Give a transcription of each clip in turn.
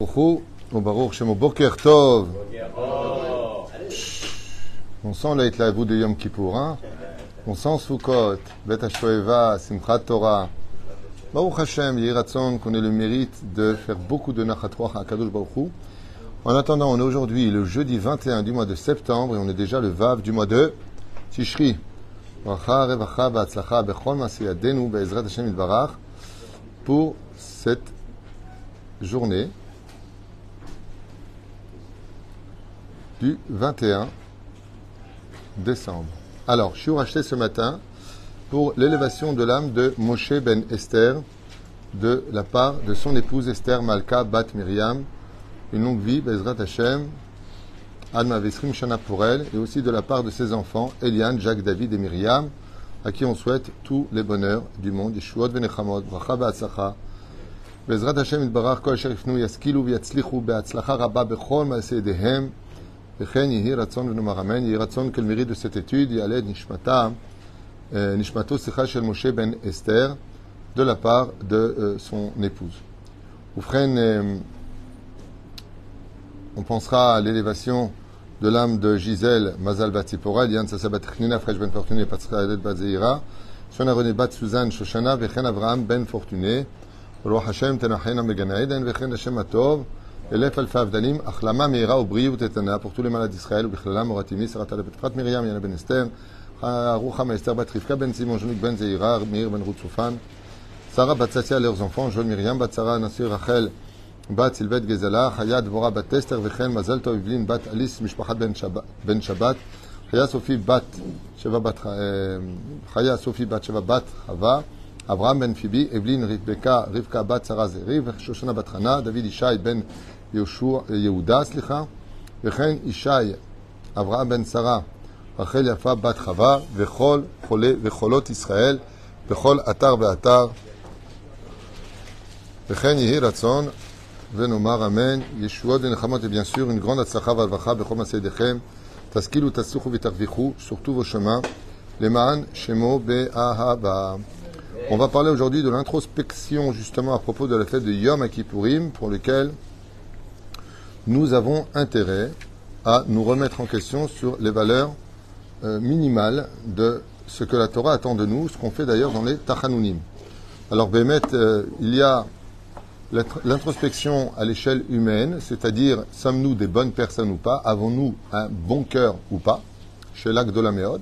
On sent l'Aitlavu de Yom Kippour, hein On sent Sukkot, Bet HaShoeva, Simchat Torah. Baruch Hashem, Yiratzon, qu'on ait le mérite de faire beaucoup de Nachatruach à Kadosh Baruch. En attendant, on est aujourd'hui le jeudi 21 du mois de septembre et on est déjà le Vav du mois de Tishri. Bracha, Revacha, V'atzlacha, Bechol Masiyadenu, Be'ezrat Hashem Yitbarach, pour cette journée du 21 décembre. Alors, je suis racheté ce matin pour l'élévation de l'âme de Moshe ben Esther de la part de son épouse Esther Malka Bat Miriam. Une longue vie, Bezrat Hashem, Alma Vesrim Shana pour elle, et aussi de la part de ses enfants, Eliane, Jacques, David et Myriam, à qui on souhaite tous les bonheurs du monde. Yeshuot ben Bracha Ba'atzlacha, Bezrat Hashem Itbarach, Kol Sherifnu Yaskilu V'yatzlichu Be'atzlacha Rabba Bechol Ma'asedehem, וכן יהי רצון ונאמר אמן, יהי רצון כל מריד de cette étude, יעלה את נשמתה, נשמתו שיחה של משה בן אסתר, de la part de son épouse. ובכן, on pensera à l'élévation de l'âme de Gisèle Mazal Batzipora, Liane Sassabat Chnina, Fresh Ben Fortuné, Patzra Edet Bazeira, Shona René Bat Suzanne Shoshana, וכן אברהם בן פורטוné, רוח השם תנחנה מגן עדן, וכן השם הטוב, pour tous les malades d'Israël, Miriam, Yana Ben Rutsufan, Sarah Bat Satia, leurs enfants, Joel Miriam, Bat Sarah, Rachel, Bat Silvet Gezala, Hayat Vora Bat Esther, Vechen, Mazal Tov Bat Alice, Mishpachat Ben Shabbat, Chaya Sophie Bat Sheva Bat, Chaya Sophie Bat Bat Chava, Abraham Ben Phoebe, Evelyn Rivka, Rivka Bat Sarah Zeriv, Shoshana Bat Hana, David Ishai Ben יהודה, סליחה, וכן ישי, אברהם בן שרה, רחל יפה בת חווה, וכל חולי וחולות ישראל, בכל אתר ואתר. וכן יהי רצון, ונאמר אמן, ישועות ונחמות, et bien sûr, une grande הצלחה והרווחה בכל מעשי ידיכם. תשכילו, תצליחו ותרוויחו, surtout vos chemins, למען שמו באהבה. On va parler aujourd'hui de l'introspection justement à propos de la fête de Yom Kippourim, pour lequel nous avons intérêt à nous remettre en question sur les valeurs euh, minimales de ce que la Torah attend de nous, ce qu'on fait d'ailleurs dans les Tachanunim. Alors, Bémet, euh, il y a l'introspection à l'échelle humaine, c'est-à-dire sommes-nous des bonnes personnes ou pas? Avons-nous un bon cœur ou pas? Chez l'acte de la méode.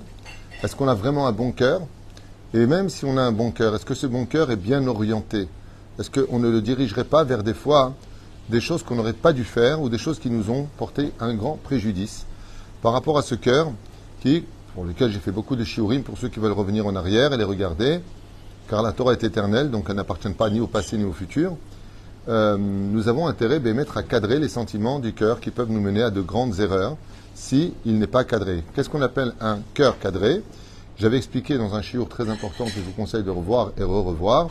Est-ce qu'on a vraiment un bon cœur? Et même si on a un bon cœur, est-ce que ce bon cœur est bien orienté? Est-ce qu'on ne le dirigerait pas vers des fois des choses qu'on n'aurait pas dû faire ou des choses qui nous ont porté un grand préjudice par rapport à ce cœur qui, pour lequel j'ai fait beaucoup de shiurim pour ceux qui veulent revenir en arrière et les regarder, car la Torah est éternelle, donc elle n'appartient pas ni au passé ni au futur. Euh, nous avons intérêt, mettre à cadrer les sentiments du cœur qui peuvent nous mener à de grandes erreurs si il n'est pas cadré. Qu'est-ce qu'on appelle un cœur cadré? J'avais expliqué dans un shiur très important que je vous conseille de revoir et re-revoir.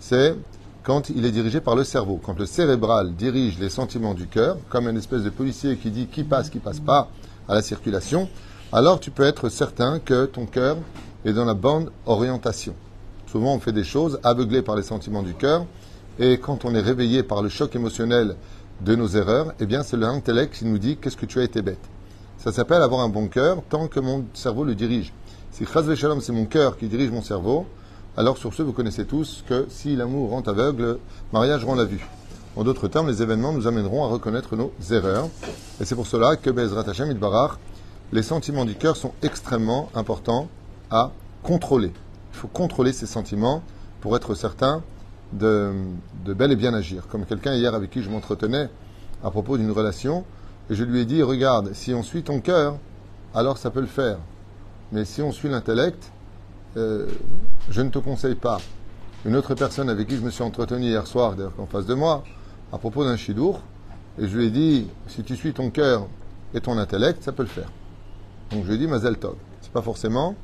C'est quand il est dirigé par le cerveau. Quand le cérébral dirige les sentiments du cœur, comme une espèce de policier qui dit qui passe, qui passe pas à la circulation, alors tu peux être certain que ton cœur est dans la bonne orientation. Souvent, on fait des choses aveuglées par les sentiments du cœur, et quand on est réveillé par le choc émotionnel de nos erreurs, eh bien, c'est l'intellect qui nous dit qu'est-ce que tu as été bête. Ça s'appelle avoir un bon cœur tant que mon cerveau le dirige. Si Chaz Shalom, c'est mon cœur qui dirige mon cerveau, alors sur ce, vous connaissez tous que si l'amour rend aveugle, le mariage rend la vue. En d'autres termes, les événements nous amèneront à reconnaître nos erreurs. Et c'est pour cela que Bezrat Hashem Barach, les sentiments du cœur sont extrêmement importants à contrôler. Il faut contrôler ces sentiments pour être certain de, de bel et bien agir. Comme quelqu'un hier avec qui je m'entretenais à propos d'une relation, et je lui ai dit, regarde, si on suit ton cœur, alors ça peut le faire. Mais si on suit l'intellect, euh, je ne te conseille pas. Une autre personne avec qui je me suis entretenu hier soir, d'ailleurs en face de moi, à propos d'un chidour, et je lui ai dit, si tu suis ton cœur et ton intellect, ça peut le faire. Donc je lui ai dit, Mazel Tov. C'est pas forcément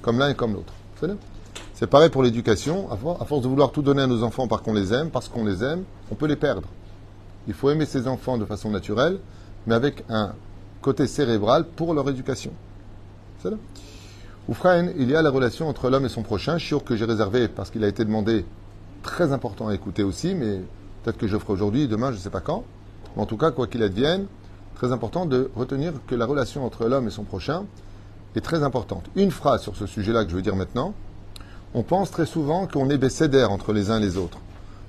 comme l'un et comme l'autre. C'est pareil pour l'éducation. À force de vouloir tout donner à nos enfants parce qu'on les aime, parce qu'on les aime, on peut les perdre. Il faut aimer ses enfants de façon naturelle, mais avec un côté cérébral pour leur éducation. C'est Oufrain, il y a la relation entre l'homme et son prochain, sûr que j'ai réservé parce qu'il a été demandé, très important à écouter aussi, mais peut-être que je ferai aujourd'hui, demain, je ne sais pas quand. Mais en tout cas, quoi qu'il advienne, très important de retenir que la relation entre l'homme et son prochain est très importante. Une phrase sur ce sujet-là que je veux dire maintenant. On pense très souvent qu'on est bécédère entre les uns et les autres.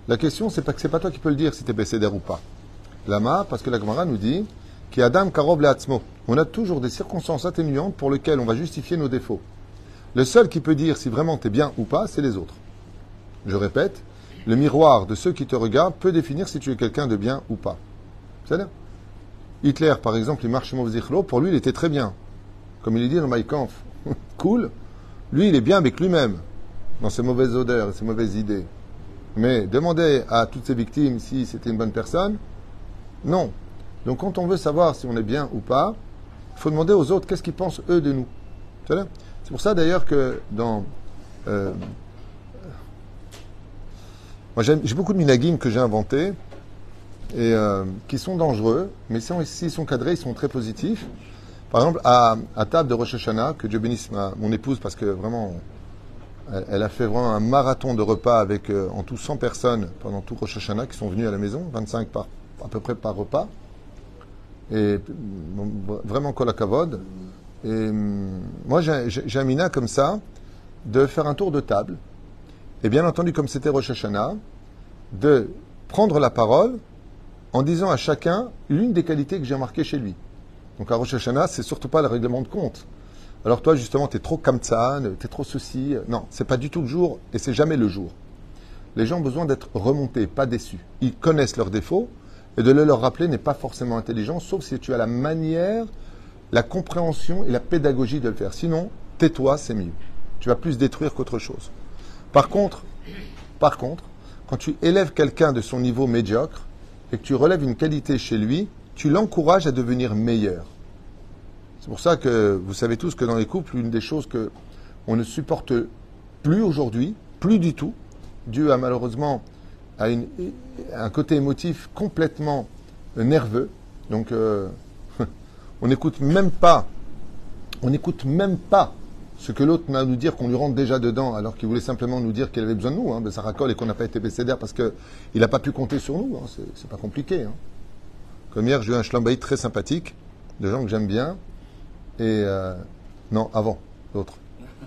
La question, c'est pas que c'est pas toi qui peux le dire si tu es bécédère ou pas. Lama, parce que la Gemara nous dit qui Adam Karob Leatzmo. On a toujours des circonstances atténuantes pour lesquelles on va justifier nos défauts. Le seul qui peut dire si vraiment tu es bien ou pas, c'est les autres. Je répète, le miroir de ceux qui te regardent peut définir si tu es quelqu'un de bien ou pas. C'est. Hitler, par exemple, il marche pour lui, il était très bien. Comme il est dit dans Kampf. cool. Lui, il est bien avec lui-même, dans ses mauvaises odeurs et ses mauvaises idées. Mais demander à toutes ses victimes si c'était une bonne personne, non. Donc quand on veut savoir si on est bien ou pas, il faut demander aux autres qu'est-ce qu'ils pensent eux de nous. C'est pour ça d'ailleurs que dans... Euh, moi j'ai beaucoup de minagim que j'ai inventés et euh, qui sont dangereux, mais s'ils sont cadrés, ils sont très positifs. Par exemple, à, table de Rosh Hashanah, que Dieu bénisse mon épouse parce que vraiment elle, a fait vraiment un marathon de repas avec euh, en tout 100 personnes pendant tout Rosh Hashanah qui sont venues à la maison, 25 par, à peu près par repas. Et vraiment kol kavod. Et hum, moi, j'ai un comme ça de faire un tour de table. Et bien entendu, comme c'était Rosh Hashanah, de prendre la parole en disant à chacun l'une des qualités que j'ai remarquées chez lui. Donc à Rosh Hashanah, c'est surtout pas le règlement de compte. Alors toi, justement, tu es trop kamtsan, tu es trop ceci. Non, c'est pas du tout le jour et c'est jamais le jour. Les gens ont besoin d'être remontés, pas déçus. Ils connaissent leurs défauts et de le leur rappeler n'est pas forcément intelligent, sauf si tu as la manière, la compréhension et la pédagogie de le faire. Sinon, tais-toi, c'est mieux. Tu vas plus détruire qu'autre chose. Par contre, par contre, quand tu élèves quelqu'un de son niveau médiocre et que tu relèves une qualité chez lui, tu l'encourages à devenir meilleur. C'est pour ça que vous savez tous que dans les couples, une des choses que on ne supporte plus aujourd'hui, plus du tout, dû à malheureusement à, un côté émotif complètement nerveux. Donc, euh, on n'écoute même pas, on n'écoute même pas ce que l'autre a à nous dire qu'on lui rentre déjà dedans, alors qu'il voulait simplement nous dire qu'il avait besoin de nous, hein, de sa racole et qu'on n'a pas été bécédaire parce qu'il n'a pas pu compter sur nous. Hein, c'est pas compliqué. Hein. Comme hier, j'ai eu un schlambaït très sympathique, de gens que j'aime bien, et euh, non, avant, l'autre.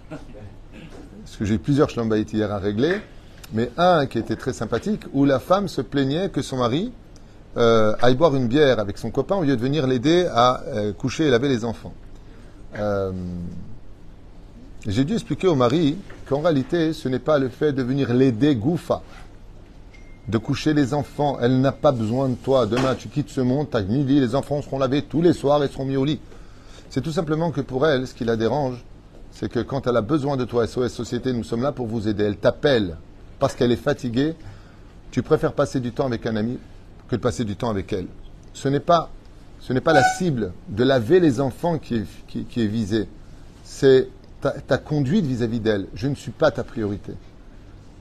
Parce que j'ai eu plusieurs schlambaït hier à régler, mais un qui était très sympathique, où la femme se plaignait que son mari euh, aille boire une bière avec son copain au lieu de venir l'aider à euh, coucher et laver les enfants. j'ai dû expliquer au mari qu'en réalité, ce n'est pas le fait de venir l'aider goufa, de coucher les enfants. Elle n'a pas besoin de toi. Demain, tu quittes ce monde, t'as midi, les enfants seront lavés tous les soirs et seront mis au lit. C'est tout simplement que pour elle, ce qui la dérange, c'est que quand elle a besoin de toi, SOS Société, nous sommes là pour vous aider. Elle t'appelle parce qu'elle est fatiguée. Tu préfères passer du temps avec un ami que de passer du temps avec elle. Ce n'est pas, ce n'est pas la cible de laver les enfants qui est, visée. C'est ta, conduite vis-à-vis d'elle. Je ne suis pas ta priorité.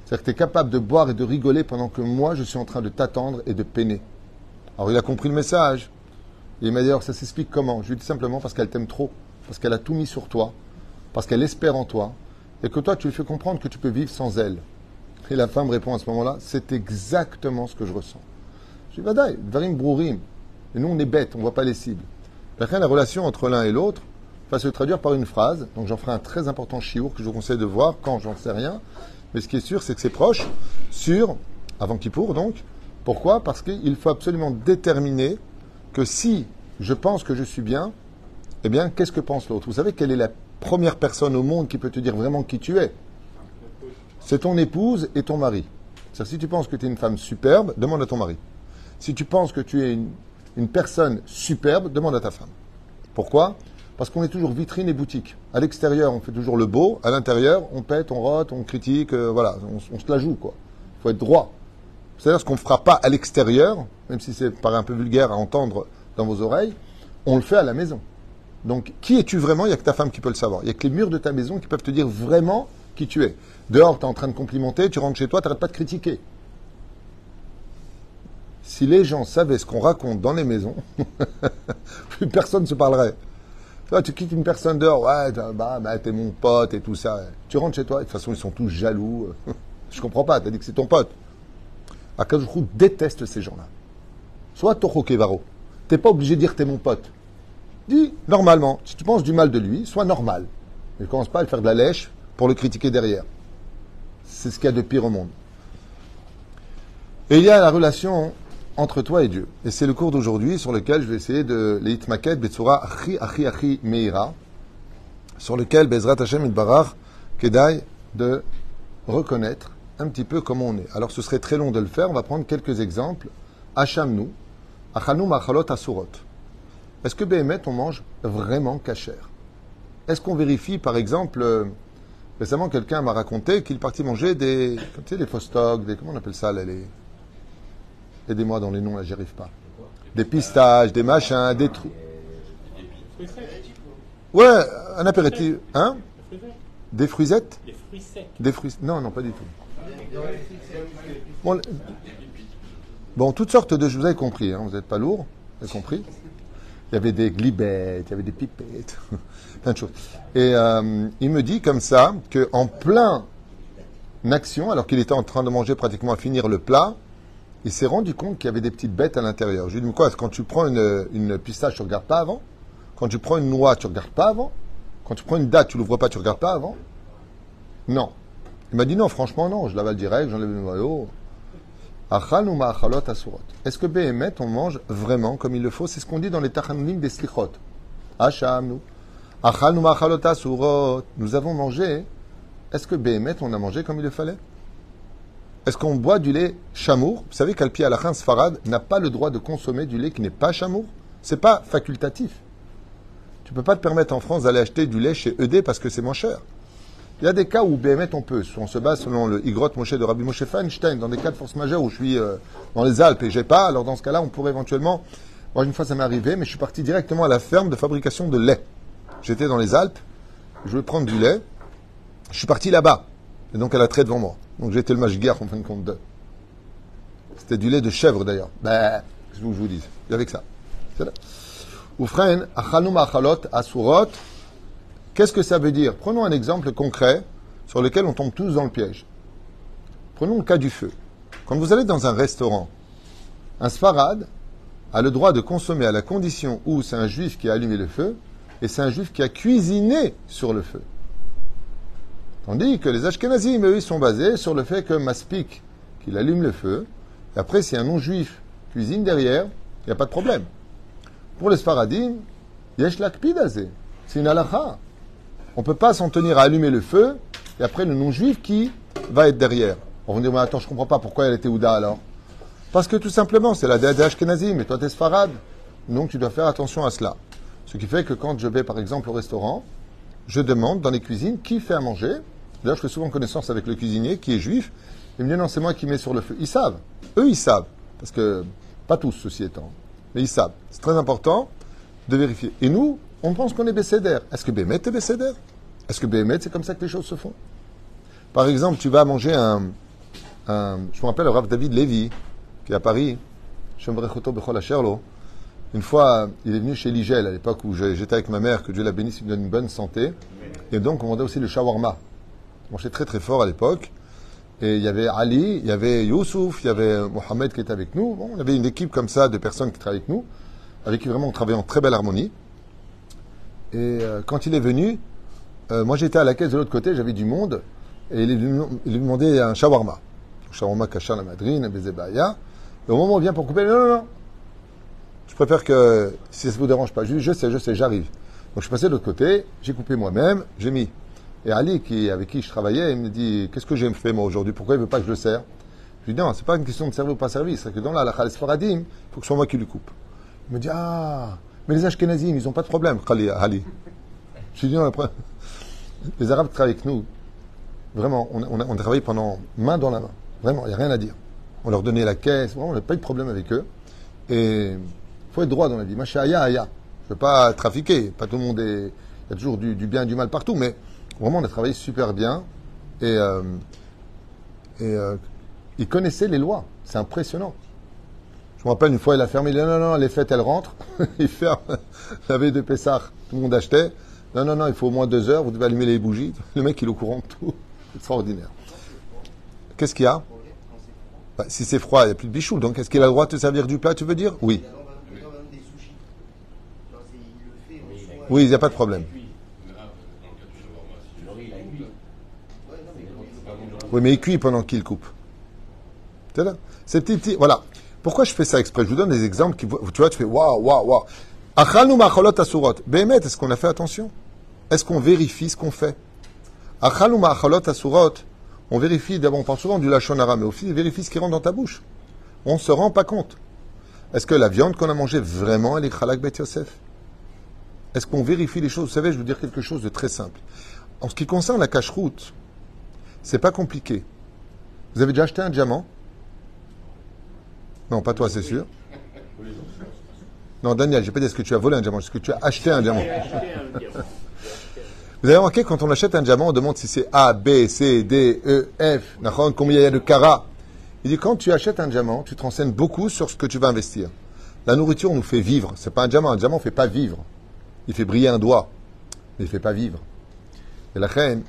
C'est-à-dire que tu es capable de boire et de rigoler pendant que moi, je suis en train de t'attendre et de peiner. Alors il a compris le message. il m'a dit alors ça s'explique comment? Je lui dit simplement parce qu'elle t'aime trop, parce qu'elle a tout mis sur toi, parce qu'elle espère en toi, et que toi tu lui fais comprendre que tu peux vivre sans elle. Et la femme répond à ce moment-là, c'est exactement ce que je ressens. Je dis, Vadaï, Varim Brourim. Et nous on est bêtes, on ne voit pas les cibles. Après, la relation entre l'un et l'autre va se traduire par une phrase. Donc j'en ferai un très important chiour que je vous conseille de voir quand j'en sais rien. Mais ce qui est sûr, c'est que c'est proche sur, avant Kippour donc. Pourquoi? Parce qu'il faut absolument déterminer que si je pense que je suis bien, eh bien, qu'est-ce que pense l'autre? Vous savez quelle est la première personne au monde qui peut te dire vraiment qui tu es? C'est ton épouse et ton mari. C'est-à-dire, si tu penses que tu es une femme superbe, demande à ton mari. Si tu penses que tu es une, une personne superbe, demande à ta femme. Pourquoi? Parce qu'on est toujours vitrine et boutique. À l'extérieur, on fait toujours le beau. À l'intérieur, on pète, on rote, on critique. Euh, voilà, on, se la joue, quoi. Il faut être droit. C'est-à-dire ce qu'on ne fera pas à l'extérieur, même si c'est paraît un peu vulgaire à entendre dans vos oreilles, on le fait à la maison. Donc, qui es-tu vraiment? Il n'y a que ta femme qui peut le savoir. Il n'y a que les murs de ta maison qui peuvent te dire vraiment qui tu es. Dehors, tu es en train de complimenter, tu rentres chez toi, tu n'arrêtes pas de critiquer. Si les gens savaient ce qu'on raconte dans les maisons, plus personne ne se parlerait tu quittes une personne dehors, ouais, bah, bah, t'es mon pote et tout ça. Tu rentres chez toi, de toute façon, ils sont tous jaloux. Je comprends pas, t'as dit que c'est ton pote. Akadoujou déteste ces gens-là. Sois Toho Kevaro. T'es pas obligé de dire t'es mon pote. Dis normalement. Si tu penses du mal de lui, sois normal. Ne commence pas à le faire de la lèche pour le critiquer derrière. C'est ce qu'il y a de pire au monde. Et il y a la relation entre toi et Dieu. Et c'est le cours d'aujourd'hui sur lequel je vais essayer de l'itmaket betsura achi achi achi meira, sur lequel Bezrat Hashem Barach Kedai de reconnaître un petit peu comment on est. Alors ce serait très long de le faire, on va prendre quelques exemples. Hachamnu, Achanu Machalot Asurot. Est-ce que Behemet on mange vraiment kacher Est-ce qu'on vérifie par exemple, euh, récemment quelqu'un m'a raconté qu'il partit manger des, tu sais, des fostogs, des, comment on appelle ça là, les Aidez-moi dans les noms, là, j'y arrive pas. Des pistaches, des machins, des trucs. Ouais, un apéritif. Hein? Des fruisettes? Des fruits Non, non, pas du tout. Bon, toutes sortes de. Vous avez compris, hein, vous n'êtes pas lourd, vous avez compris Il y avait des glibettes, il y avait des pipettes, plein de choses. Et euh, il me dit comme ça qu'en plein action, alors qu'il était en train de manger pratiquement à finir le plat, il s'est rendu compte qu'il y avait des petites bêtes à l'intérieur. Je lui ai dit, quoi, quand tu prends une, pistache, tu ne regardes pas avant? Quand tu prends une noix, tu ne regardes pas avant? Quand tu prends une date, tu ne l'ouvres pas, tu ne regardes pas avant? Non. Il m'a dit, non, franchement, non, je l'avale direct, j'enlève le noyau. Est-ce que Béhémet, on mange vraiment comme il le faut? C'est ce qu'on dit dans les Tachanulim des Slichot. Nous avons mangé. Est-ce que Béhémet, on a mangé comme il le fallait? Est-ce qu'on boit du lait chamour? Vous savez qu'Alpi Alachin Sfarad n'a pas le droit de consommer du lait qui n'est pas chamour? C'est pas facultatif. Tu ne peux pas te permettre en France d'aller acheter du lait chez ED parce que c'est moins cher. Il y a des cas où BMT on peut. On se base selon le Igrot Moshe de Rabbi Moshe Feinstein, dans des cas de force majeure où je suis euh, dans les Alpes et j'ai pas. Alors dans ce cas-là, on pourrait éventuellement. Moi, une fois, ça m'est arrivé, mais je suis parti directement à la ferme de fabrication de lait. J'étais dans les Alpes, je veux prendre du lait. Je suis parti là-bas. Et donc, elle a trait devant moi. Donc j'étais le guerre en fin de compte. C'était du lait de chèvre d'ailleurs. Ben, qu'est-ce que je vous dis? Avec ça. Oufren, achalum achalot, asurot. Qu'est-ce que ça veut dire? Prenons un exemple concret sur lequel on tombe tous dans le piège. Prenons le cas du feu. Quand vous allez dans un restaurant, un sfarad a le droit de consommer à la condition où c'est un juif qui a allumé le feu et c'est un juif qui a cuisiné sur le feu. Tandis que les Ashkenazim, eux, ils sont basés sur le fait que Maspik, qu'il allume le feu, et après, si un non-juif cuisine derrière, il n'y a pas de problème. Pour les Sfaradim, yesh lakpidazé. C'est une halakha. On ne peut pas s'en tenir à allumer le feu, et après, le non-juif qui va être derrière. On va dire, mais attends, je ne comprends pas pourquoi elle était Ouda alors. Parce que tout simplement, c'est la déesse Ashkenazim, et toi, tu es Sfarad. Donc, tu dois faire attention à cela. Ce qui fait que quand je vais, par exemple, au restaurant, je demande dans les cuisines qui fait à manger, D'ailleurs, je fais souvent connaissance avec le cuisinier qui est juif. Il me dit non, c'est moi qui mets sur le feu. Ils savent. Eux, ils savent. Parce que, pas tous, ceci étant. Mais ils savent. C'est très important de vérifier. Et nous, on pense qu'on est Bécéder. Est-ce que Bémet est Bécéder Est-ce que Bémet, c'est comme ça que les choses se font? Par exemple, tu vas manger un. je me rappelle le Rav David Lévy, qui est à Paris. Une fois, il est venu chez Ligel, à l'époque où j'étais avec ma mère, que Dieu la bénisse, il me donne une bonne santé. Et donc, on vendait aussi le shawarma marchait très très fort à l'époque. Et il y avait Ali, il y avait Youssouf, il y avait Mohamed qui était avec nous. on avait une équipe comme ça de personnes qui travaillaient avec nous, avec qui vraiment on travaillait en très belle harmonie. Et euh, quand il est venu, euh, moi j'étais à la caisse de l'autre côté, j'avais du monde, et il lui demandait un shawarma. Shawarma kasha la madrine, bezebaya. Et au moment où on vient pour couper, non, non, non. Je préfère que, si ça ne vous dérange pas, je, je sais, je sais, j'arrive. Donc je suis passé de l'autre côté, j'ai coupé moi-même, j'ai mis et Ali, qui, avec qui je travaillais, il me dit Qu'est-ce que j'ai fait moi aujourd'hui? Pourquoi il ne veut pas que je le serve Je lui dis Non, c'est pas une question de servir ou pas servir. C'est que dans la halakha il faut que ce soit moi qui lui coupe. Il me dit Ah, mais les Ashkenazim, ils n'ont pas de problème, Ali. Je lui dis Non, après, les Arabes travaillent avec nous, vraiment, on, on, a, travaillé pendant main dans la main. Vraiment, il n'y a rien à dire. On leur donnait la caisse, on n'a pas eu de problème avec eux. Et faut être droit dans la vie. Machaya, aya. Je ne veux pas trafiquer. Pas tout le monde est. Il y a toujours du, du bien et du mal partout, mais Vraiment, on a travaillé super bien. Et, euh, et euh, il connaissait les lois. C'est impressionnant. Je me rappelle une fois, il a fermé. Il dit non, non, les fêtes, elles rentrent. il ferme la veille de Pessah. Tout le monde achetait. Non, non, non, il faut au moins deux heures. Vous devez allumer les bougies. Le mec, il est au courant de tout. Extraordinaire. Qu'est-ce qu'il y a? Bah, si c'est froid, il n'y a plus de bichou. Donc est-ce qu'il a le droit de te servir du plat, tu veux dire? Oui. Oui, il n'y a pas de problème. Oui, mais il cuit pendant qu'il coupe. C'est petit, petit. Voilà. Pourquoi je fais ça exprès Je vous donne des exemples qui, tu vois, tu fais waouh, waouh, waouh. Achalnu macholot asurot. Béhémet, est-ce qu'on a fait attention? Est-ce qu'on vérifie ce qu'on fait? Achalnu asurot. On vérifie, d'abord, on parle souvent du lachonara, mais aussi, on vérifie ce qui rentre dans ta bouche. On ne se rend pas compte. Est-ce que la viande qu'on a mangée, vraiment, elle est chalak bet Yosef? Est-ce qu'on vérifie les choses? Vous savez, je veux dire quelque chose de très simple. En ce qui concerne la cache-route, c'est pas compliqué. Vous avez déjà acheté un diamant? Non, pas toi, c'est sûr. Non, Daniel, j'ai pas dit est-ce que tu as volé un diamant, est-ce que tu as acheté un diamant? Vous avez remarqué, quand on achète un diamant, on demande si c'est A, B, C, D, E, F, combien il y a de carats? Il dit, quand tu achètes un diamant, tu te renseignes beaucoup sur ce que tu vas investir. La nourriture nous fait vivre. C'est pas un diamant. Un diamant ne fait pas vivre. Il fait briller un doigt, mais il ne fait pas vivre. Et la reine,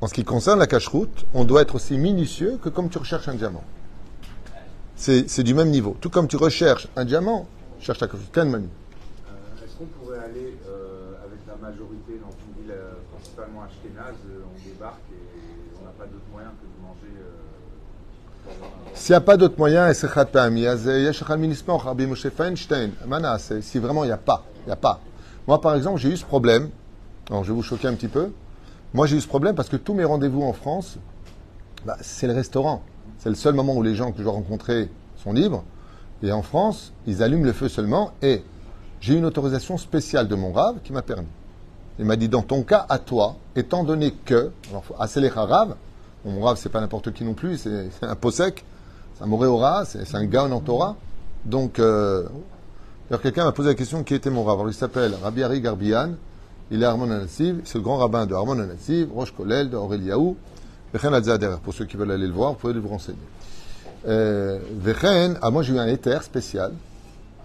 en ce qui concerne la cache-route, on doit être aussi minutieux que comme tu recherches un diamant. C'est du même niveau. Tout comme tu recherches un diamant, cherche ta cache-route. Euh, Est-ce qu'on pourrait aller euh, avec la majorité dans une ville euh, principalement ashkénaze, on débarque et on n'a pas d'autre moyen que de manger s'il n'y a pas d'autre moyen, c'est si vraiment il n'y a pas, il n'y a pas. Moi, par exemple, j'ai eu ce problème. Alors, je vais vous choquer un petit peu. Moi, j'ai eu ce problème parce que tous mes rendez-vous en France, bah, c'est le restaurant. C'est le seul moment où les gens que je dois rencontrer sont libres. Et en France, ils allument le feu seulement. Et j'ai une autorisation spéciale de mon rave qui m'a permis. Il m'a dit, dans ton cas, à toi, étant donné que, alors, assez les rave, mon rave, c'est pas n'importe qui non plus, c'est un posek, c'est un moréora, c'est un gars en Torah. Donc, euh, quelqu'un m'a posé la question qui était mon. Alors, il s'appelle Rabbi Ari Garbian, il est Armon Anassiv, c'est le grand rabbin de Armon Anassiv, Roche Kolel, de Aureliaou, Vechen Alzader. Pour ceux qui veulent aller le voir, vous pouvez vous renseigner. Euh, Vechen, ah, moi j'ai eu un éther spécial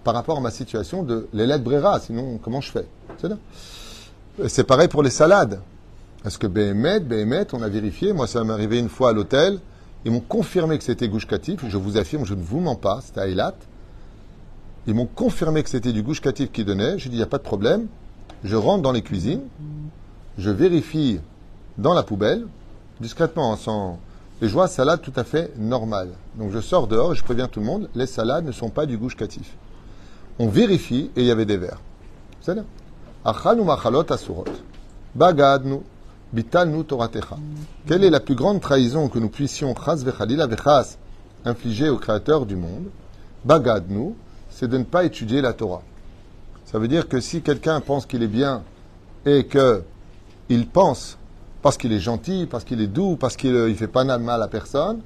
par rapport à ma situation de l'élève Brera, sinon comment je fais? C'est pareil pour les salades. Parce que Béhémet, Béhémet, on a vérifié, moi ça m'est arrivé une fois à l'hôtel, ils m'ont confirmé que c'était Gouche je vous affirme, je ne vous mens pas, c'était à Eilat. Ils m'ont confirmé que c'était du Gouche qui donnait, j'ai dit, il n'y a pas de problème. Je rentre dans les cuisines, je vérifie dans la poubelle, discrètement, sans... Et je vois salade tout à fait normale. Donc je sors dehors et je préviens tout le monde, les salades ne sont pas du Gouche On vérifie et il y avait des verres. C'est là. Bagadnu. Quelle est la plus grande trahison que nous puissions, infliger au Créateur du monde? Bagadnu, c'est de ne pas étudier la Torah. Ça veut dire que si quelqu'un pense qu'il est bien et que il pense parce qu'il est gentil, parce qu'il est doux, parce qu'il ne fait pas mal à personne,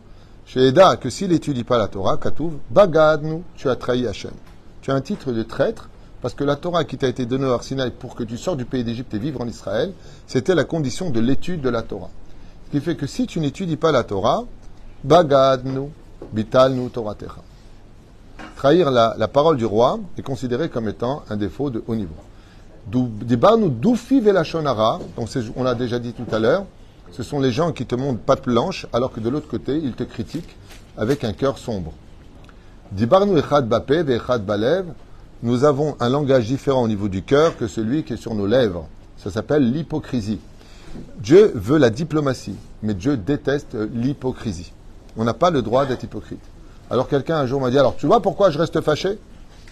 chez Eda, que s'il n'étudie pas la Torah, Katouv, Bagadnu, tu as trahi Hachem. Tu as un titre de traître parce que la Torah qui t'a été donnée au Arsinaï pour que tu sors du pays d'Égypte et vivre en Israël, c'était la condition de l'étude de la Torah. Ce qui fait que si tu n'étudies pas la Torah, bagadnu, bitalnu Toratecha. Trahir la, parole du roi est considéré comme étant un défaut de haut niveau. Doufi velashonara, donc on l'a déjà dit tout à l'heure, ce sont les gens qui te montrent patte blanche alors que de l'autre côté, ils te critiquent avec un cœur sombre. Dibarnu echad bape echad balev, nous avons un langage différent au niveau du cœur que celui qui est sur nos lèvres. Ça s'appelle l'hypocrisie. Dieu veut la diplomatie, mais Dieu déteste l'hypocrisie. On n'a pas le droit d'être hypocrite. Alors quelqu'un un jour m'a dit, alors tu vois pourquoi je reste fâché?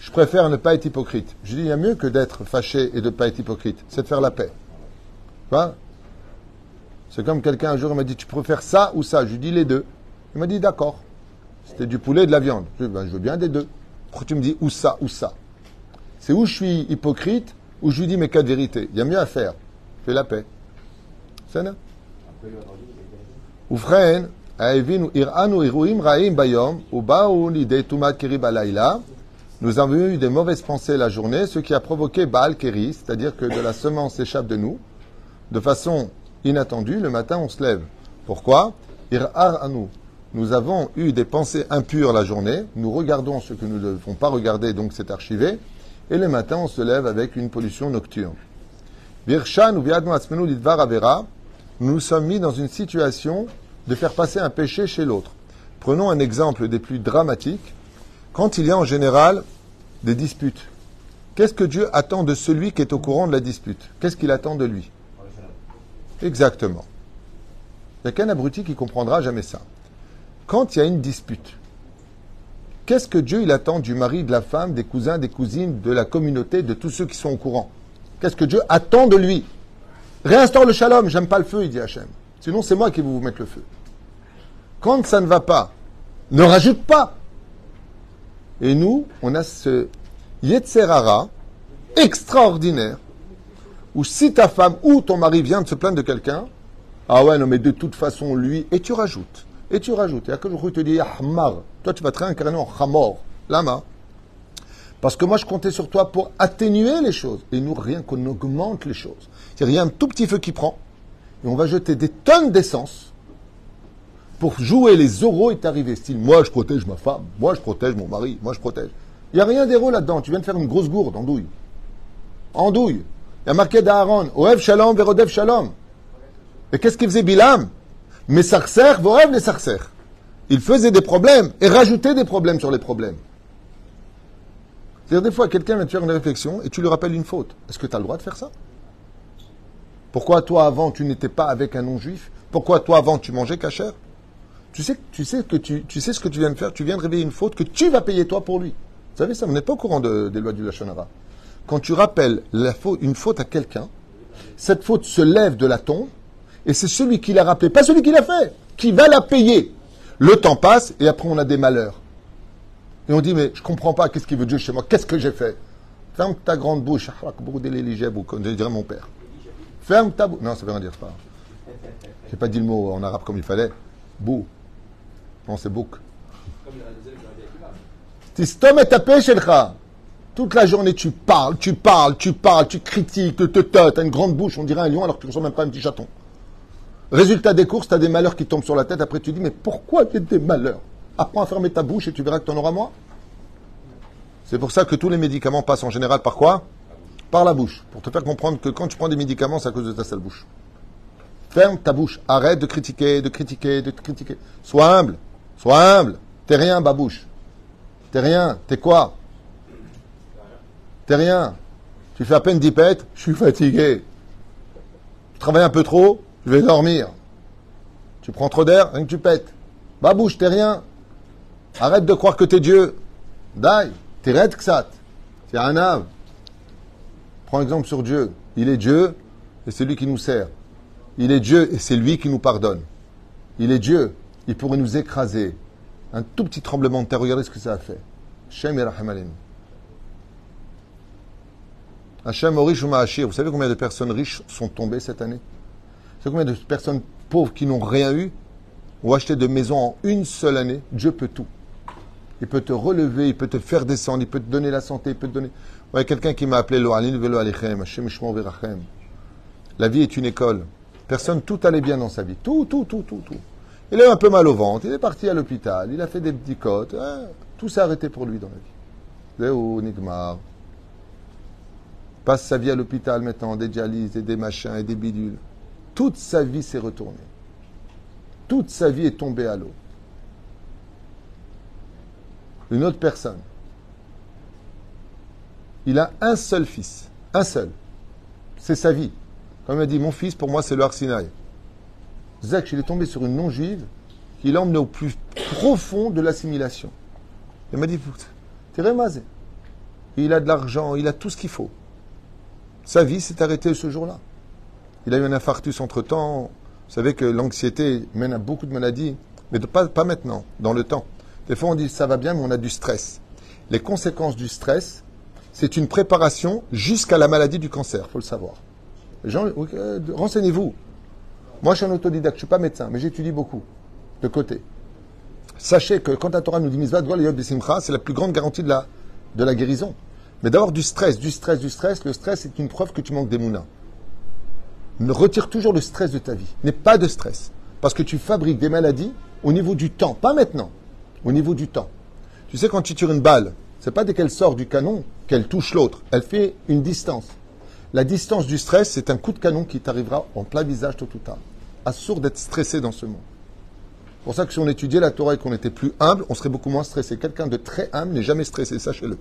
Je préfère ne pas être hypocrite. Je dis, il y a mieux que d'être fâché et de ne pas être hypocrite. C'est de faire la paix. Tu vois? C'est comme quelqu'un un jour m'a dit, tu préfères ça ou ça? Je lui dis les deux. Il m'a dit, d'accord. C'était du poulet et de la viande. Je dis, ben, je veux bien des deux. Pourquoi tu me dis ou ça ou ça? C'est où je suis hypocrite, ou je lui dis mes cas de vérité. Il y a mieux à faire. Fais la paix. C'est ça nous avons eu des mauvaises pensées la journée, ce qui a provoqué Baal Keri, c'est-à-dire que de la semence s'échappe de nous, de façon inattendue, le matin on se lève. Pourquoi? Nous avons eu des pensées impures la journée, nous regardons ce que nous ne devons pas regarder, donc c'est archivé, et le matin on se lève avec une pollution nocturne. Nous nous sommes mis dans une situation de faire passer un péché chez l'autre. Prenons un exemple des plus dramatiques. Quand il y a en général des disputes, qu'est-ce que Dieu attend de celui qui est au courant de la dispute? Qu'est-ce qu'il attend de lui? Exactement. Il n'y a qu'un abruti qui comprendra jamais ça. Quand il y a une dispute, qu'est-ce que Dieu attend du mari, de la femme, des cousins, des cousines, de la communauté, de tous ceux qui sont au courant? Qu'est-ce que Dieu attend de lui? Réinstaure le shalom, j'aime pas le feu, il dit Hachem. Sinon, c'est moi qui vais vous mettre le feu. Quand ça ne va pas, ne rajoute pas. Et nous, on a ce Yetzerara extraordinaire où si ta femme ou ton mari vient de se plaindre de quelqu'un, ah ouais, non, mais de toute façon, lui, et tu rajoutes, et tu rajoutes. Et à que je te dis, Ahmar, toi tu vas te réincarner en Hamor, lama. Parce que moi je comptais sur toi pour atténuer les choses. Et nous, rien qu'on augmente les choses. C'est rien, un tout petit feu qui prend, et on va jeter des tonnes d'essence pour jouer les euros est arrivé. Style, moi je protège ma femme, moi je protège mon mari, moi je protège. Il n'y a rien d'héros là-dedans. Tu viens de faire une grosse gourde, andouille. Andouille. Il y a marqué d'Aaron, Oev Shalom, Verodev Shalom. Et qu'est-ce qu'il faisait Bilam? Mais Sarser, Vorev les Sarser. Il faisait des problèmes et rajoutait des problèmes sur les problèmes. C'est-à-dire, des fois, quelqu'un vient te faire une réflexion et tu lui rappelles une faute. Est-ce que tu as le droit de faire ça? Pourquoi toi, avant, tu n'étais pas avec un non-juif? Pourquoi toi, avant, tu mangeais cachère tu sais, tu, sais que tu, sais ce que tu viens de faire Tu viens de réveiller une faute que tu vas payer toi pour lui. Vous savez ça, vous n'êtes pas au courant des lois du Lachonara. Quand tu rappelles une faute à quelqu'un, cette faute se lève de la tombe et c'est celui qui l'a rappelé, pas celui qui l'a fait, qui va la payer. Le temps passe et après on a des malheurs. Et on dit, mais je comprends pas, qu'est-ce qu'il veut Dieu chez moi? Qu'est-ce que j'ai fait? Ferme ta grande bouche. Comme dirait mon père. Ferme ta bouche. Non, ça veut rien dire, pas. J'ai pas dit le mot en arabe comme il fallait. Bou. Non, c'est bouk. Tistom et Toute la journée, tu parles, tu parles, tu parles, tu critiques, tu te t'as une grande bouche, on dirait un lion alors que tu ne ressembles même pas un petit chaton. Résultat des courses, tu as des malheurs qui tombent sur la tête. Après, tu dis, mais pourquoi tu des malheurs? Apprends à fermer ta bouche et tu verras que tu en auras moins? C'est pour ça que tous les médicaments passent en général par quoi? Par la bouche. Pour te faire comprendre que quand tu prends des médicaments, c'est à cause de ta sale bouche. Ferme ta bouche. Arrête de critiquer, de critiquer, de critiquer. Sois humble. Sois humble. T'es rien, babouche. T'es rien. T'es quoi? T'es rien. Tu fais à peine 10 pètes. Je suis fatigué. Tu travailles un peu trop. Je vais dormir. Tu prends trop d'air, rien que tu pètes. Babouche, t'es rien. Arrête de croire que t'es Dieu. Dai, t'es red ksat. C'est un ave. Prends exemple sur Dieu. Il est Dieu et c'est lui qui nous sert. Il est Dieu et c'est lui qui nous pardonne. Il est Dieu. Il pourrait nous écraser. Un tout petit tremblement de terre, regardez ce que ça a fait. Shem Hachem Vous savez combien de personnes riches sont tombées cette année? Vous savez combien de personnes pauvres qui n'ont rien eu ont acheté de maisons en une seule année? Dieu peut tout. Il peut te relever, il peut te faire descendre, il peut te donner la santé, il peut te donner. Ouais, quelqu'un qui m'a appelé La vie est une école. Personne, tout allait bien dans sa vie. Tout, tout, tout, tout, tout. Il a eu un peu mal au ventre, il est parti à l'hôpital, il a fait des petits côtes. Hein. tout s'est arrêté pour lui dans la vie. Zéo, Nigmar. Passe sa vie à l'hôpital maintenant, des dialyses et des machins et des bidules. Toute sa vie s'est retournée. Toute sa vie est tombée à l'eau. Une autre personne. Il a un seul fils. Un seul. C'est sa vie. Comme il a dit, mon fils, pour moi, c'est le Arsinaï. Zach, il est tombé sur une non-juive qui l'a emmené au plus profond de l'assimilation. Il m'a dit, t'es remazé. Il a de l'argent, il a tout ce qu'il faut. Sa vie s'est arrêtée ce jour-là. Il a eu un infarctus entre-temps. Vous savez que l'anxiété mène à beaucoup de maladies, mais pas, pas maintenant, dans le temps. Des fois, on dit ça va bien, mais on a du stress. Les conséquences du stress, c'est une préparation jusqu'à la maladie du cancer, faut le savoir. Euh, renseignez-vous. Moi, je suis un autodidacte, je ne suis pas médecin, mais j'étudie beaucoup, de côté. Sachez que quand la Torah nous dit c'est la plus grande garantie de la, de la guérison. Mais d'avoir du stress, du stress, du stress, le stress est une preuve que tu manques d'émouna. Retire toujours le stress de ta vie. N'aie pas de stress. Parce que tu fabriques des maladies au niveau du temps, pas maintenant, au niveau du temps. Tu sais, quand tu tires une balle, c'est pas dès qu'elle sort du canon qu'elle touche l'autre. Elle fait une distance. La distance du stress, c'est un coup de canon qui t'arrivera en plein visage tôt ou tard. Assourd d'être stressé dans ce monde. C'est pour ça que si on étudiait la Torah et qu'on était plus humble, on serait beaucoup moins stressé. Quelqu'un de très humble n'est jamais stressé, sachez-le.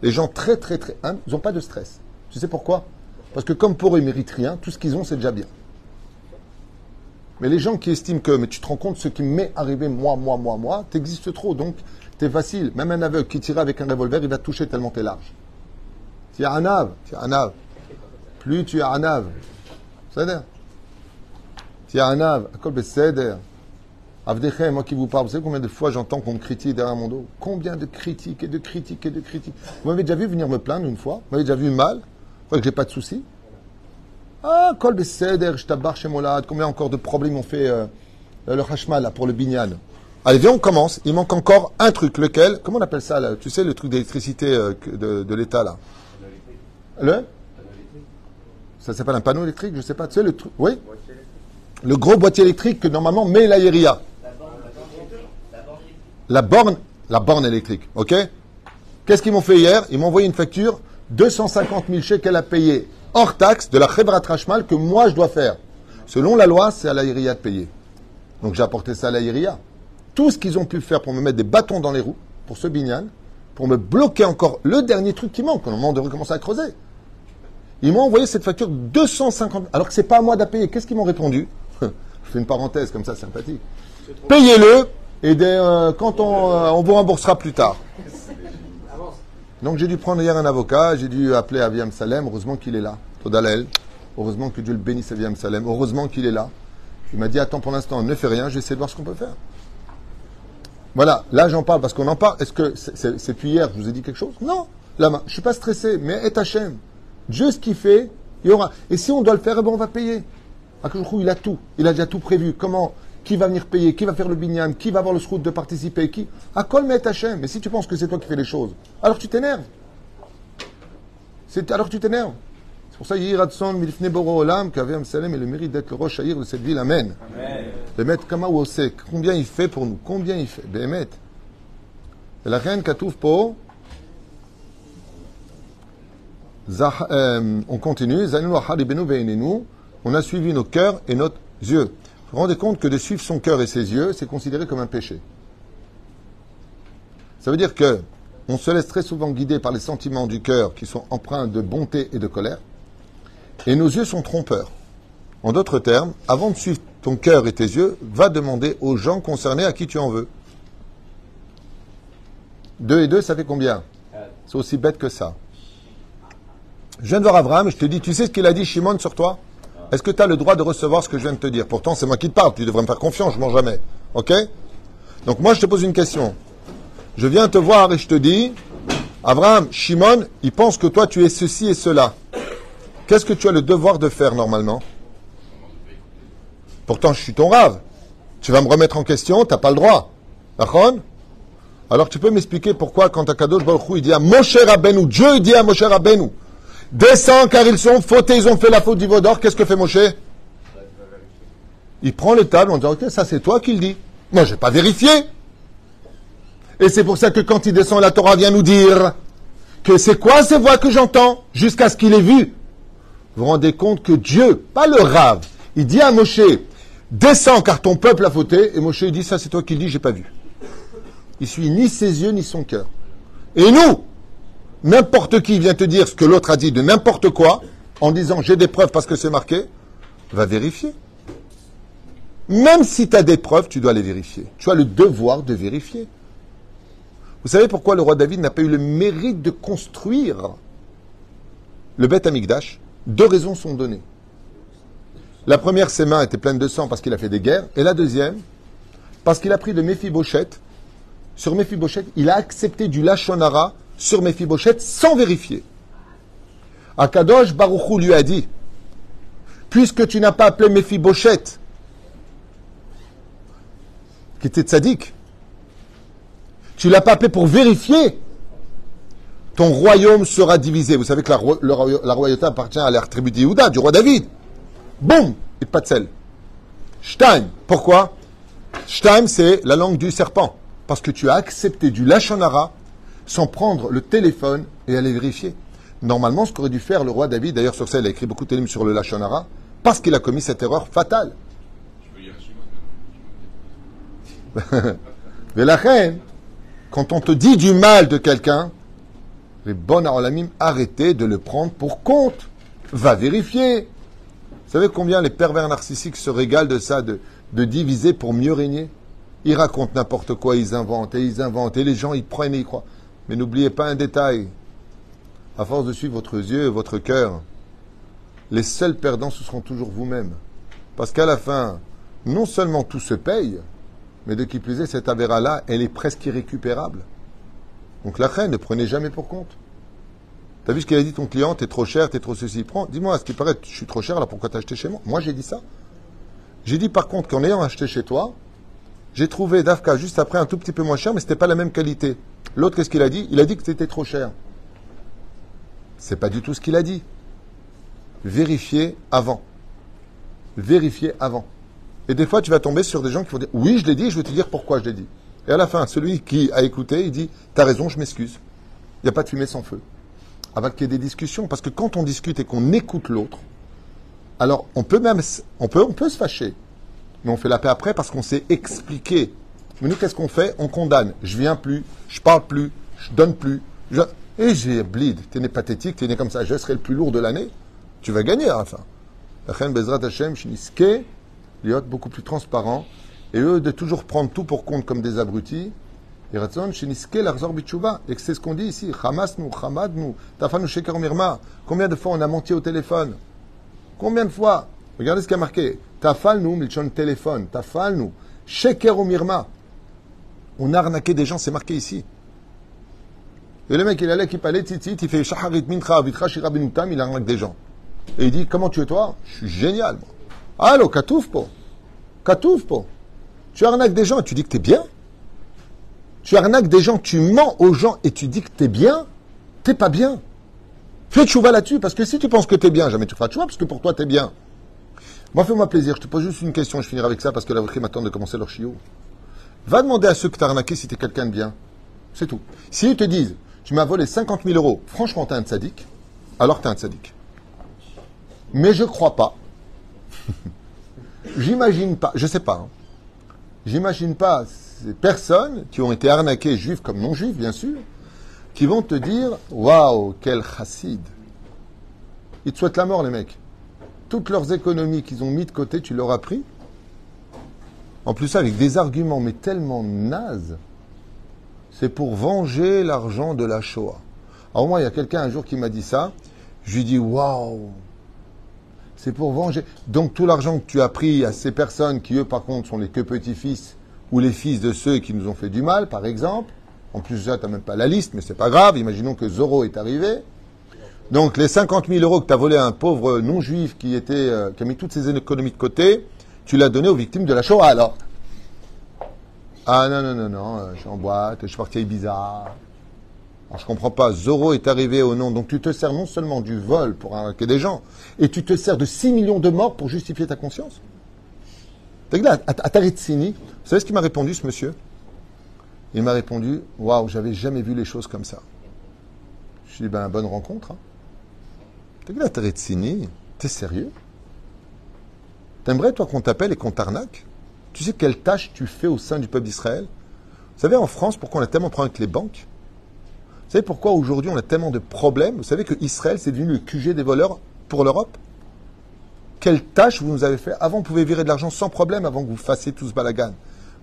Les gens très très très humbles, ils n'ont pas de stress. Tu sais pourquoi? Parce que comme pour eux, ils méritent rien, tout ce qu'ils ont, c'est déjà bien. Mais les gens qui estiment que, mais tu te rends compte, ce qui m'est arrivé moi, moi, moi, moi, t'existes trop, donc t'es facile. Même un aveugle qui tire avec un revolver, il va toucher tellement t'es large. Tu es un ave, tu un ave. Plus tu es un ave. C'est-à-dire Tu es un ave. À quoi c'est Avdechem, moi qui vous parle, vous savez combien de fois j'entends qu'on me critique derrière mon dos? Combien de critiques et de critiques et de critiques? Vous m'avez déjà vu venir me plaindre une fois Vous m'avez déjà vu mal Vous croyez que j'ai pas de soucis? Ah, Kol Beseder, je tabarre chez Molad, combien encore de problèmes ont fait euh, le Hashmal là, pour le Binyan? Allez, viens, on commence. Il manque encore un truc, lequel Comment on appelle ça là Tu sais, le truc d'électricité euh, de, de l'État là Le Ça s'appelle un panneau électrique, je sais pas. Tu sais, le truc. Oui Le gros boîtier électrique que normalement met l'aéria. La borne, la borne électrique, ok Qu'est-ce qu'ils m'ont fait hier Ils m'ont envoyé une facture, 250 000 shekels à payer, hors taxe, de la Rashmal que moi je dois faire. Selon la loi, c'est à l'aéria de payer. Donc j'ai apporté ça à l'aéria. Tout ce qu'ils ont pu faire pour me mettre des bâtons dans les roues, pour ce bignan, pour me bloquer encore le dernier truc qui manque, au moment de recommencer à creuser. Ils m'ont envoyé cette facture 250 alors que c'est pas à moi d'à payer. Qu'est-ce qu'ils m'ont répondu? Je fais une parenthèse comme ça, sympathique. Payez-le et euh, quand on, euh, on vous remboursera plus tard. Donc j'ai dû prendre hier un avocat, j'ai dû appeler Aviam Salem, heureusement qu'il est là. Todalel. Heureusement que Dieu le bénisse Aviam Salem, heureusement qu'il est là. Il m'a dit attends pour l'instant, ne fais rien, j'essaie de voir ce qu'on peut faire. Voilà, là j'en parle parce qu'on en parle. Est-ce que c'est depuis hier je vous ai dit quelque chose? Non, là, je suis pas stressé, mais est. Dieu ce qu'il fait, il y aura. Et si on doit le faire, eh ben, on va payer. Akadosh il a tout, il a déjà tout prévu. Comment Qui va venir payer? Qui va faire le binyan Qui va avoir le srout de participer? Qui? À kol met Hachem. Mais si tu penses que c'est toi qui fais les choses, alors tu t'énerves. Alors tu t'énerves. C'est pour ça Yiratson Milfne Boro Olam qu'Aviam Salem et le mérite d'être le roche de cette ville. Amen. Maître Kama combien il fait pour nous? Combien il fait? Bémet. Et la reine Katouf Po, euh, on continue. On a suivi nos cœurs et nos yeux. Vous vous rendez compte que de suivre son cœur et ses yeux, c'est considéré comme un péché. Ça veut dire que on se laisse très souvent guider par les sentiments du cœur qui sont empreints de bonté et de colère, et nos yeux sont trompeurs. En d'autres termes, avant de suivre ton cœur et tes yeux, va demander aux gens concernés à qui tu en veux. Deux et deux, ça fait combien? C'est aussi bête que ça. Je viens de voir Abraham, je te dis, tu sais ce qu'il a dit Shimon sur toi? Est-ce que tu as le droit de recevoir ce que je viens de te dire? Pourtant, c'est moi qui te parle, tu devrais me faire confiance, je mens jamais. Ok? Donc moi, je te pose une question. Je viens te voir et je te dis, Abraham, Shimon, il pense que toi, tu es ceci et cela. Qu'est-ce que tu as le devoir de faire normalement? Pourtant, je suis ton rave. Tu vas me remettre en question, tu n'as pas le droit. Alors, tu peux m'expliquer pourquoi, quand Akadosh Baruch il dit à Moshe Rabbeinu, Dieu dit à Moshe Rabbeinu, descends car ils sont fautés, ils ont fait la faute du Vaudor. Qu'est-ce que fait Moshe? Il prend les tables en disant, ok, ça c'est toi qui le dis. Moi, j'ai pas vérifié. Et c'est pour ça que quand il descend, la Torah vient nous dire que c'est quoi ces voix que j'entends jusqu'à ce qu'il ait vu. Vous vous rendez compte que Dieu, pas le rave, il dit à Moshe, descends car ton peuple a fauté. Et Moshe dit, ça c'est toi qui le dis, j'ai pas vu. Il suit ni ses yeux ni son cœur. Et nous, n'importe qui vient te dire ce que l'autre a dit de n'importe quoi, en disant j'ai des preuves parce que c'est marqué, va vérifier. Même si tu as des preuves, tu dois les vérifier. Tu as le devoir de vérifier. Vous savez pourquoi le roi David n'a pas eu le mérite de construire le Beth Amikdash? Deux raisons sont données. La première, ses mains étaient pleines de sang parce qu'il a fait des guerres. Et la deuxième, parce qu'il a pris de Méphibosheth. Sur Méphibosheth, il a accepté du Lachonara sur Méphibosheth sans vérifier. Akadosh Baruchou lui a dit Puisque tu n'as pas appelé Méphibosheth, qui était tzaddik, tu l'as pas appelé pour vérifier, ton royaume sera divisé. Vous savez que la, royauté appartient à la tribu d'Yehuda, du roi David. Boum Et pas de sel. Shtaim. Pourquoi? Shtaim, c'est la langue du serpent. Parce que tu as accepté du Lachonara sans prendre le téléphone et aller vérifier. Normalement, ce qu'aurait dû faire le roi David, d'ailleurs sur ça, il a écrit beaucoup de télim sur le Lachonara, parce qu'il a commis cette erreur fatale. Mais la reine, quand on te dit du mal de quelqu'un, les bonnes arolamim, arrêtez de le prendre pour compte. Va vérifier. Savez combien les pervers narcissiques se régalent de ça, de, de diviser pour mieux régner? Ils racontent n'importe quoi, ils inventent et ils inventent, et les gens ils prennent et ils croient. Mais n'oubliez pas un détail. À force de suivre votre yeux et votre cœur, les seuls perdants, ce seront toujours vous-même. Parce qu'à la fin, non seulement tout se paye, mais de qui plus est, cette avéra-là, elle est presque irrécupérable. Donc la reine, ne prenez jamais pour compte. T'as vu ce qu'il a dit ton client, t'es trop cher, t'es trop ceci, prends. Dis-moi, ce qui paraît, je suis trop cher, là pourquoi t'as acheté chez moi? Moi j'ai dit ça. J'ai dit par contre qu'en ayant acheté chez toi, j'ai trouvé Dafka juste après un tout petit peu moins cher, mais c'était pas la même qualité. L'autre, qu'est-ce qu'il a dit? Il a dit que c'était trop cher. C'est pas du tout ce qu'il a dit. Vérifiez avant. Vérifiez avant. Et des fois, tu vas tomber sur des gens qui vont dire Oui, je l'ai dit, je vais te dire pourquoi je l'ai dit. Et à la fin, celui qui a écouté, il dit T'as raison, je m'excuse. Il n'y a pas de fumée sans feu. Avant qu'il y ait des discussions. Parce que quand on discute et qu'on écoute l'autre, alors on peut même on peut, on peut se fâcher. Mais on fait la paix après parce qu'on s'est expliqué. Mais nous, qu'est-ce qu'on fait? On condamne. Je viens plus, je parle plus, je donne plus. Et j'ai bleed. T'es né pathétique, t'es né comme ça. Je serai le plus lourd de l'année. Tu vas gagner à la fin. La Bezrat Hashem, Liot, beaucoup plus transparent, et eux de toujours prendre tout pour compte comme des abrutis. Et c'est ce qu'on dit ici. Hamas nous, Hamad nous, Tafanu Sheker Mirma. Combien de fois on a menti au téléphone? Combien de fois? Regardez ce qui a marqué. Tafal nous, Milchon téléphone. Tafal nous. Sheker Mirma. On a arnaqué des gens, c'est marqué ici. Et le mec, il allait qui parlait, tzitzit, il fait shaharit mincha, vitra shirabinutam, il arnaque des gens. Et il dit, comment tu es toi? Je suis génial, moi. Allô, katouf po. Katouf po. Tu arnaques des gens et tu dis que tu es bien. Tu arnaques des gens, tu mens aux gens et tu dis que tu es bien. T'es pas bien. Fais chouva là-dessus, parce que si tu penses que tu es bien, jamais tu feras chouva, parce que pour toi, tu es bien. Moi, fais-moi plaisir, je te pose juste une question, je finirai avec ça, parce que la vraie m'attend de commencer leur chiot. Va demander à ceux que tu as arnaqué si tu es quelqu'un de bien. C'est tout. S'ils te disent, tu m'as volé 50 000 euros, franchement, tu es un sadique, alors tu es un sadique. Mais je crois pas J'imagine pas, je sais pas, hein. j'imagine pas ces personnes qui ont été arnaquées, juifs comme non juifs, bien sûr, qui vont te dire Waouh, quel chassid Ils te souhaitent la mort, les mecs. Toutes leurs économies qu'ils ont mis de côté, tu leur as pris. En plus, avec des arguments, mais tellement nazes, c'est pour venger l'argent de la Shoah. Alors, moi, il y a quelqu'un un jour qui m'a dit ça. Je lui dis Waouh c'est pour venger. Donc tout l'argent que tu as pris à ces personnes qui, eux, par contre, sont les que petits-fils ou les fils de ceux qui nous ont fait du mal, par exemple. En plus, ça, tu même pas la liste, mais c'est pas grave. Imaginons que Zoro est arrivé. Donc les 50 000 euros que tu as volé à un pauvre non-juif qui, était, euh, qui a mis toutes ses économies de côté, tu l'as donné aux victimes de la Shoah alors. Ah non, non, non, non, euh, je suis en boîte, je suis parti à Ibiza. Alors, je comprends pas. Zoro est arrivé au nom. Donc, tu te sers non seulement du vol pour arnaquer des gens, et tu te sers de 6 millions de morts pour justifier ta conscience? À Taritsini, vous savez ce qu'il m'a répondu, ce monsieur? Il m'a répondu Waouh, j'avais jamais vu les choses comme ça. Je lui ai dit Ben, bonne rencontre. Hein. T'as Taritsini, t'es sérieux? T'aimerais, toi, qu'on t'appelle et qu'on t'arnaque? Tu sais quelle tâche tu fais au sein du peuple d'Israël? Vous savez, en France, pourquoi on a tellement de problèmes avec les banques? Vous savez pourquoi aujourd'hui on a tellement de problèmes? Vous savez que Israël, c'est devenu le QG des voleurs pour l'Europe? Quelle tâche vous nous avez fait Avant, vous pouvez virer de l'argent sans problème avant que vous fassiez tout ce balagan.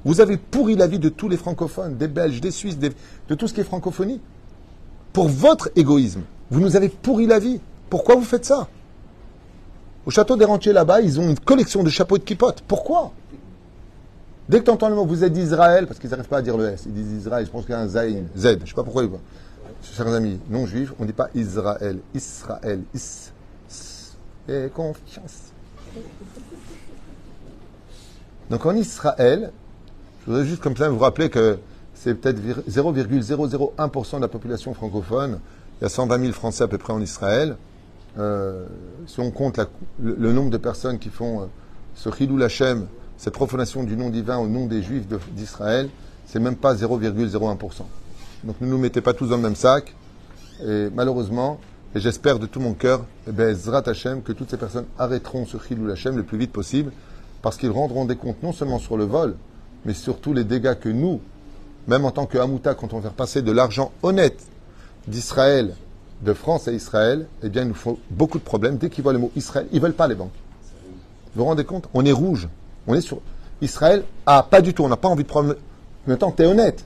Vous avez pourri la vie de tous les francophones, des Belges, des Suisses, de tout ce qui est francophonie. Pour votre égoïsme, vous nous avez pourri la vie. Pourquoi vous faites ça? Au château des Rentiers là-bas, ils ont une collection de chapeaux de kipotes. Pourquoi? Dès que tu entends le mot, vous êtes d'Israël, parce qu'ils n'arrivent pas à dire le S, ils disent Israël, je pense qu'il y a un Zayn, Z, je ne sais pas pourquoi chers amis non juifs, on ne dit pas Israël, Israël, Is. Et confiance. Donc en Israël, je voudrais juste comme ça vous rappeler que c'est peut-être 0,001% de la population francophone. Il y a 120 000 Français à peu près en Israël. Euh, si on compte le, nombre de personnes qui font euh, ce Chilou Lachem, cette profanation du nom divin au nom des Juifs d'Israël, c'est même pas 0,01%. Donc ne nous mettez pas tous dans le même sac. Et malheureusement, et j'espère de tout mon cœur, eh ben, Zrat Hashem, que toutes ces personnes arrêteront ce Chilou Hashem le plus vite possible, parce qu'ils rendront des comptes non seulement sur le vol, mais surtout les dégâts que nous, même en tant que Hamouta, quand on veut faire passer de l'argent honnête d'Israël, de France à Israël, eh bien, il nous faut beaucoup de problèmes. Dès qu'ils voient le mot Israël, ils ne veulent pas les banques. Vous vous rendez compte? On est rouge. On est sur. Israël, ah, pas du tout, on n'a pas envie de prendre. Maintenant, tu es honnête.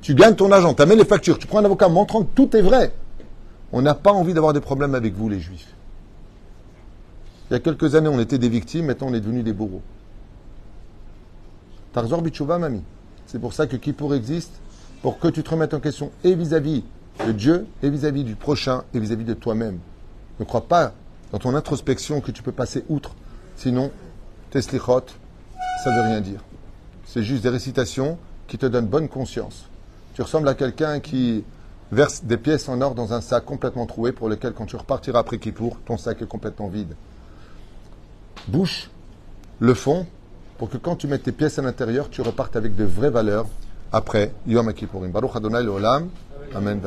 Tu gagnes ton argent, tu amènes les factures, tu prends un avocat montrant que tout est vrai. On n'a pas envie d'avoir des problèmes avec vous, les juifs. Il y a quelques années, on était des victimes, maintenant on est devenus des bourreaux. Tarzor Bichouva, mamie. C'est pour ça que Kippour existe, pour que tu te remettes en question et vis-à-vis de Dieu, et vis-à-vis du prochain, et vis-à-vis de toi-même. Ne crois pas dans ton introspection que tu peux passer outre. Sinon, tes slichot, ça ne veut rien dire. C'est juste des récitations qui te donnent bonne conscience. Tu ressembles à quelqu'un qui verse des pièces en or dans un sac complètement troué pour lequel, quand tu repartiras après Kippour, ton sac est complètement vide. Bouche le fond pour que quand tu mets tes pièces à l'intérieur, tu repartes avec de vraies valeurs après Yom Kippourim. Baruch Adonai Olam. Amen.